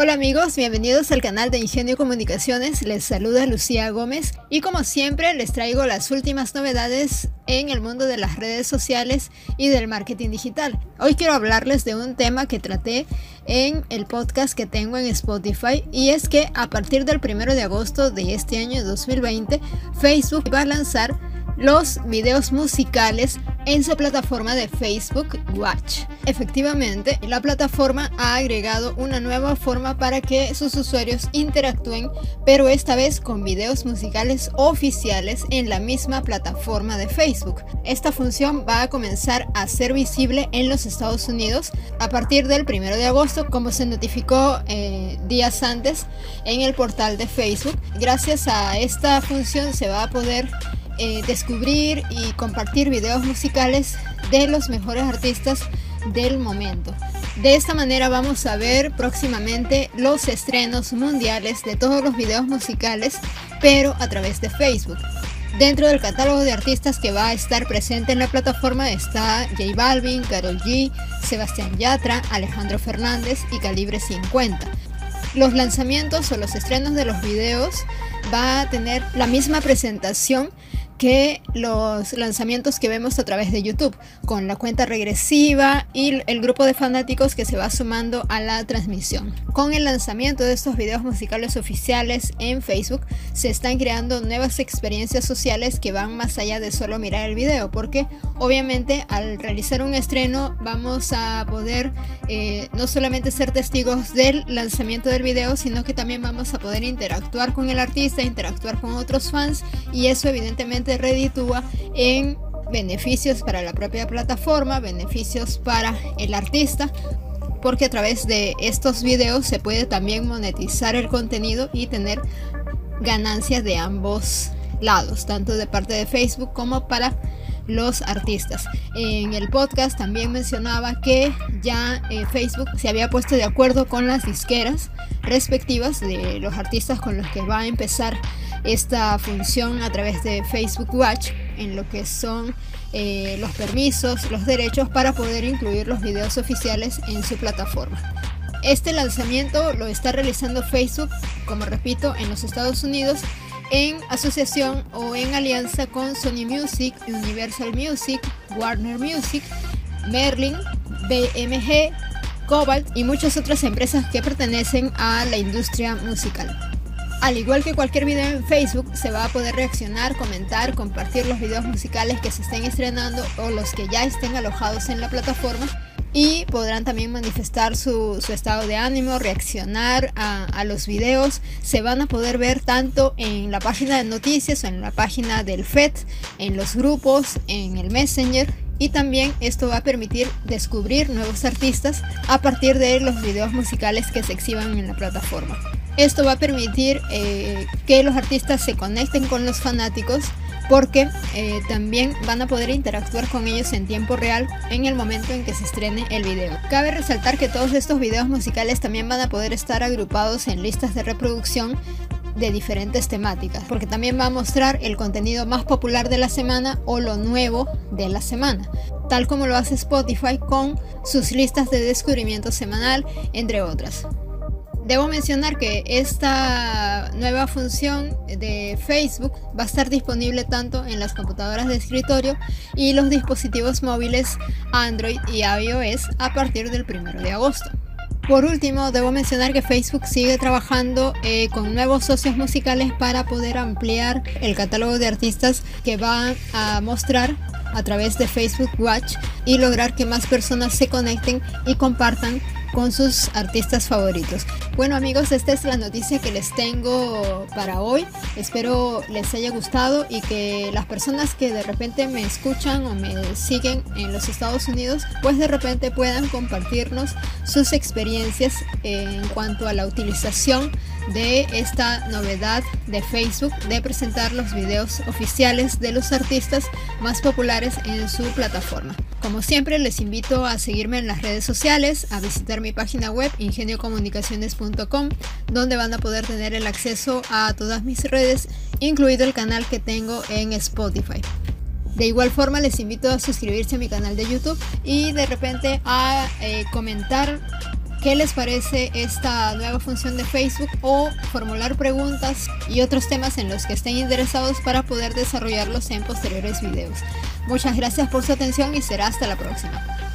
Hola amigos, bienvenidos al canal de Ingenio Comunicaciones, les saluda Lucía Gómez y como siempre les traigo las últimas novedades en el mundo de las redes sociales y del marketing digital. Hoy quiero hablarles de un tema que traté en el podcast que tengo en Spotify y es que a partir del 1 de agosto de este año 2020 Facebook va a lanzar los videos musicales en su plataforma de Facebook Watch. Efectivamente, la plataforma ha agregado una nueva forma para que sus usuarios interactúen, pero esta vez con videos musicales oficiales en la misma plataforma de Facebook. Esta función va a comenzar a ser visible en los Estados Unidos a partir del 1 de agosto, como se notificó eh, días antes en el portal de Facebook. Gracias a esta función se va a poder eh, descubrir y compartir videos musicales de los mejores artistas del momento. De esta manera vamos a ver próximamente los estrenos mundiales de todos los videos musicales, pero a través de Facebook. Dentro del catálogo de artistas que va a estar presente en la plataforma está J Balvin, Karol G, Sebastián Yatra, Alejandro Fernández y Calibre 50. Los lanzamientos o los estrenos de los videos va a tener la misma presentación que los lanzamientos que vemos a través de YouTube, con la cuenta regresiva y el grupo de fanáticos que se va sumando a la transmisión. Con el lanzamiento de estos videos musicales oficiales en Facebook, se están creando nuevas experiencias sociales que van más allá de solo mirar el video, porque obviamente al realizar un estreno vamos a poder eh, no solamente ser testigos del lanzamiento del video, sino que también vamos a poder interactuar con el artista, interactuar con otros fans y eso evidentemente reditúa en beneficios para la propia plataforma, beneficios para el artista, porque a través de estos videos se puede también monetizar el contenido y tener ganancias de ambos lados, tanto de parte de Facebook como para los artistas. En el podcast también mencionaba que ya eh, Facebook se había puesto de acuerdo con las disqueras respectivas de los artistas con los que va a empezar esta función a través de Facebook Watch en lo que son eh, los permisos, los derechos para poder incluir los videos oficiales en su plataforma. Este lanzamiento lo está realizando Facebook, como repito, en los Estados Unidos en asociación o en alianza con Sony Music, Universal Music, Warner Music, Merlin, BMG, Cobalt y muchas otras empresas que pertenecen a la industria musical. Al igual que cualquier video en Facebook, se va a poder reaccionar, comentar, compartir los videos musicales que se estén estrenando o los que ya estén alojados en la plataforma y podrán también manifestar su, estado de ánimo, reaccionar a, los videos. Se van a poder ver tanto en la página de noticias o en la página del FED, en los grupos, en el Messenger. Y también esto va a permitir descubrir nuevos artistas a partir de los videos musicales que se exhiban en la plataforma. Esto va a permitir eh, que los artistas se conecten con los fanáticos porque eh, también van a poder interactuar con ellos en tiempo real en el momento en que se estrene el video. Cabe resaltar que todos estos videos musicales también van a poder estar agrupados en listas de reproducción de diferentes temáticas, porque también va a mostrar el contenido más popular de la semana o lo nuevo de la semana, tal como lo hace Spotify con sus listas de descubrimiento semanal, entre otras. Debo mencionar que esta nueva función de Facebook va a estar disponible tanto en las computadoras de escritorio y los dispositivos móviles Android y iOS a partir del 1 de agosto. Por último, debo mencionar que Facebook sigue trabajando eh, con nuevos socios musicales para poder ampliar el catálogo de artistas que va a mostrar a través de Facebook Watch y lograr que más personas se conecten y compartan con sus artistas favoritos. Bueno amigos, esta es la noticia que les tengo para hoy. Espero les haya gustado y que las personas que de repente me escuchan o me siguen en los Estados Unidos, pues de repente puedan compartirnos sus experiencias en cuanto a la utilización de esta novedad de Facebook de presentar los videos oficiales de los artistas más populares en su plataforma. Como siempre les invito a seguirme en las redes sociales, a visitar mi página web ingeniocomunicaciones.com donde van a poder tener el acceso a todas mis redes, incluido el canal que tengo en Spotify. De igual forma les invito a suscribirse a mi canal de YouTube y de repente a eh, comentar qué les parece esta nueva función de Facebook o formular preguntas y otros temas en los que estén interesados para poder desarrollarlos en posteriores videos. Muchas gracias por su atención y será hasta la próxima.